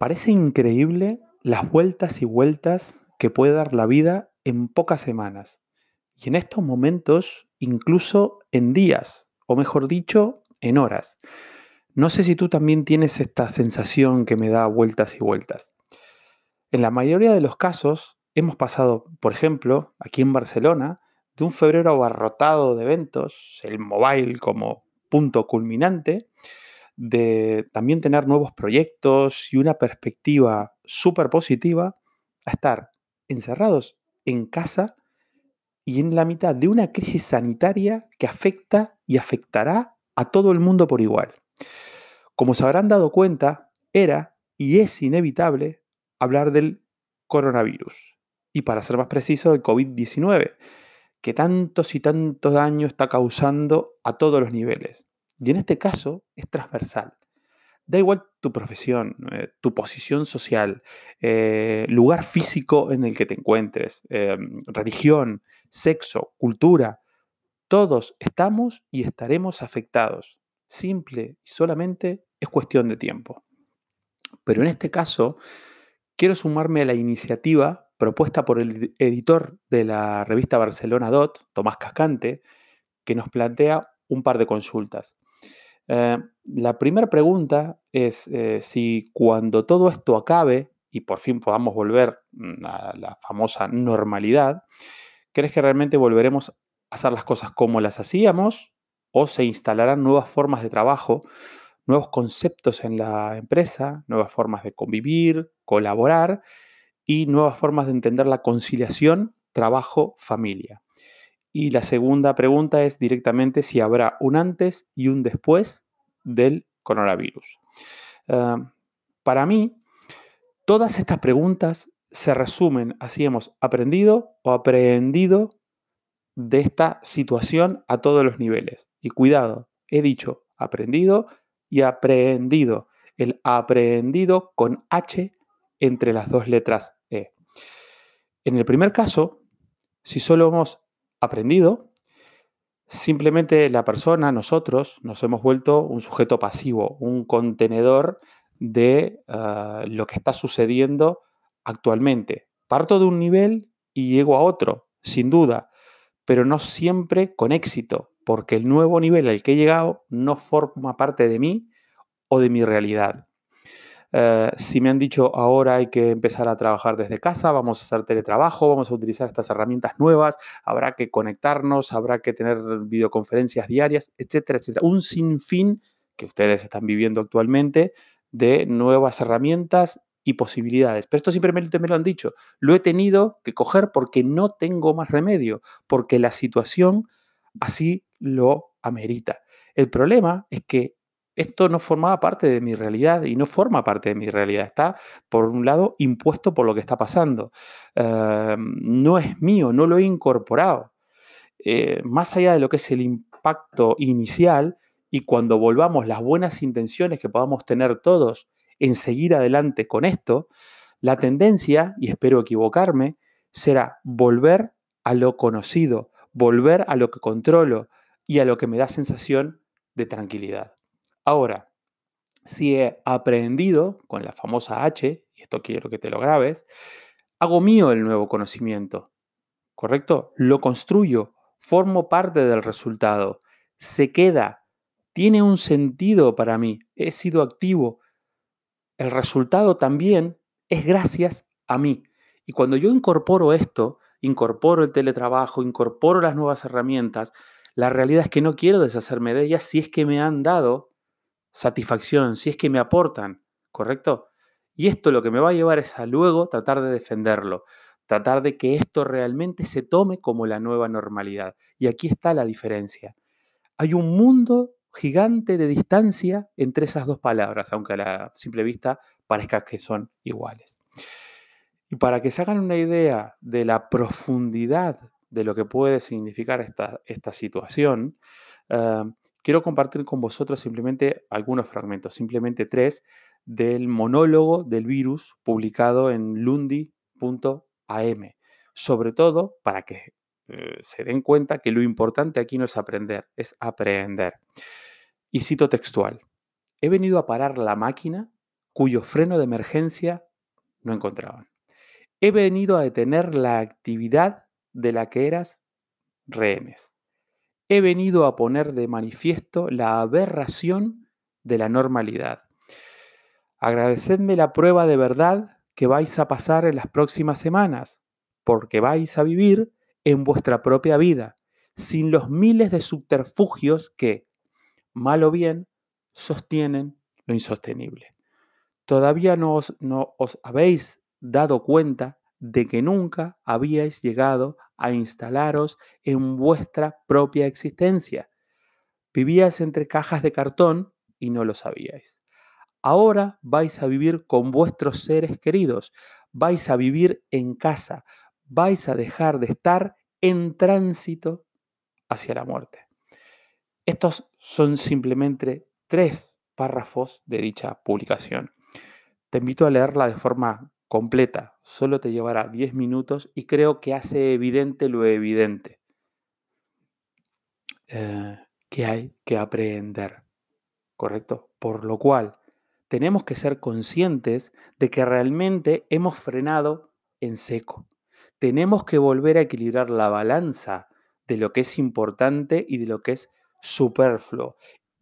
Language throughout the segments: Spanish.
Parece increíble las vueltas y vueltas que puede dar la vida en pocas semanas. Y en estos momentos, incluso en días, o mejor dicho, en horas. No sé si tú también tienes esta sensación que me da vueltas y vueltas. En la mayoría de los casos, hemos pasado, por ejemplo, aquí en Barcelona, de un febrero abarrotado de eventos, el mobile como punto culminante, de también tener nuevos proyectos y una perspectiva súper positiva, a estar encerrados en casa y en la mitad de una crisis sanitaria que afecta y afectará a todo el mundo por igual. Como se habrán dado cuenta, era y es inevitable hablar del coronavirus. Y para ser más preciso, del COVID-19, que tantos y tantos daños está causando a todos los niveles. Y en este caso es transversal. Da igual tu profesión, eh, tu posición social, eh, lugar físico en el que te encuentres, eh, religión, sexo, cultura. Todos estamos y estaremos afectados. Simple y solamente es cuestión de tiempo. Pero en este caso, quiero sumarme a la iniciativa propuesta por el editor de la revista Barcelona Dot, Tomás Cascante, que nos plantea un par de consultas. Eh, la primera pregunta es eh, si cuando todo esto acabe y por fin podamos volver mm, a la famosa normalidad, ¿crees que realmente volveremos a hacer las cosas como las hacíamos o se instalarán nuevas formas de trabajo, nuevos conceptos en la empresa, nuevas formas de convivir, colaborar y nuevas formas de entender la conciliación trabajo-familia? Y la segunda pregunta es directamente si habrá un antes y un después del coronavirus. Ah, para mí, todas estas preguntas se resumen a si hemos aprendido o aprehendido de esta situación a todos los niveles. Y cuidado, he dicho aprendido y aprehendido. El aprehendido con H entre las dos letras E. En el primer caso, si solo hemos aprendido, simplemente la persona, nosotros, nos hemos vuelto un sujeto pasivo, un contenedor de ah, lo que está sucediendo actualmente. Parto de un nivel y llego a otro, sin duda, pero no siempre con éxito, porque el nuevo nivel al que he llegado no forma parte de mí o de mi realidad. Eh, si me han dicho ahora hay que empezar a trabajar desde casa, vamos a hacer teletrabajo, vamos a utilizar estas herramientas nuevas, habrá que conectarnos, habrá que tener videoconferencias diarias, etcétera, etcétera. Un sinfín que ustedes están viviendo actualmente de nuevas herramientas y posibilidades. Pero esto simplemente me lo han dicho. Lo he tenido que coger porque no tengo más remedio, porque la situación así lo amerita. El problema es que esto no formaba parte de mi realidad y no forma parte de mi realidad. Está, por un lado, impuesto por lo que está pasando. Em, no es mío, no lo he incorporado. Eh, más allá de lo que es el impacto inicial y cuando volvamos las buenas intenciones que podamos tener todos en seguir adelante con esto, la tendencia, y espero equivocarme, será volver a lo conocido, volver a lo que controlo y a lo que me da sensación de tranquilidad. Ahora, si he aprendido con la famosa H, y esto quiero que te lo grabes, hago mío el nuevo conocimiento, ¿correcto? Lo construyo, formo parte del resultado, se queda, tiene un sentido para mí, he sido activo. El resultado también es gracias a mí. Y cuando yo incorporo esto, incorporo el teletrabajo, incorporo las nuevas herramientas, la realidad es que no quiero deshacerme de ellas si es que me han dado satisfacción, si es que me aportan, ¿correcto? Y esto lo que me va a llevar es a luego tratar de defenderlo, tratar de que esto realmente se tome como la nueva normalidad. Y aquí está la diferencia. Hay un mundo gigante de distancia entre esas dos palabras, aunque a la simple vista parezca que son iguales. Y para que se hagan una idea de la profundidad de lo que puede significar esta, esta situación, eh, quiero compartir con vosotros simplemente algunos fragmentos, simplemente tres, del monólogo del virus publicado en lundi.am. Sobre todo para que eh, se den cuenta que lo importante aquí no es aprender, es aprender. Y cito textual. He venido a parar la máquina cuyo freno de emergencia no encontraban. He venido a detener la actividad de la que eras rehenes. He venido a poner de manifiesto la aberración de la normalidad. Agradecedme la prueba de verdad que vais a pasar en las próximas semanas, porque vais a vivir en vuestra propia vida, sin los miles de subterfugios que, mal o bien, sostienen lo insostenible. Todavía no os, no os habéis dado cuenta de que nunca habíais llegado a instalaros en vuestra propia existencia. Vivíais entre cajas de cartón y no lo sabíais. Ahora vais a vivir con vuestros seres queridos, vais a vivir en casa, vais a dejar de estar en tránsito hacia la muerte. Estos son simplemente tres párrafos de dicha publicación. Te invito a leerla de forma completa, solo te llevará 10 minutos y creo que hace evidente lo evidente eh, que hay que aprender, ¿correcto? Por lo cual, tenemos que ser conscientes de que realmente hemos frenado en seco. Tenemos que volver a equilibrar la balanza de lo que es importante y de lo que es superfluo.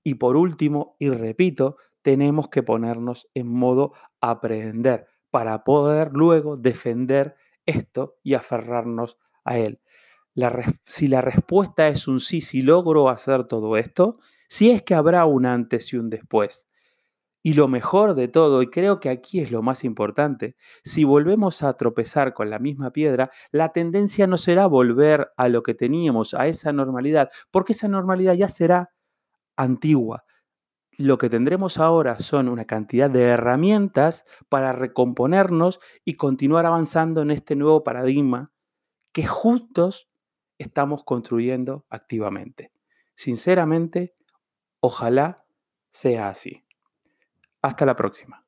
Y por último, y repito, tenemos que ponernos en modo aprender para poder luego defender esto y aferrarnos a él. si la respuesta es un sí, si logro hacer todo esto, si es que habrá un antes y un después. Y lo mejor de todo, y creo que aquí es lo más importante, si volvemos a tropezar con la misma piedra, la tendencia no será volver a lo que teníamos, a esa normalidad, porque esa normalidad ya será antigua. Lo que tendremos ahora son una cantidad de herramientas para recomponernos y continuar avanzando en este nuevo paradigma que juntos estamos construyendo activamente. Sinceramente, ojalá sea así. Hasta la próxima.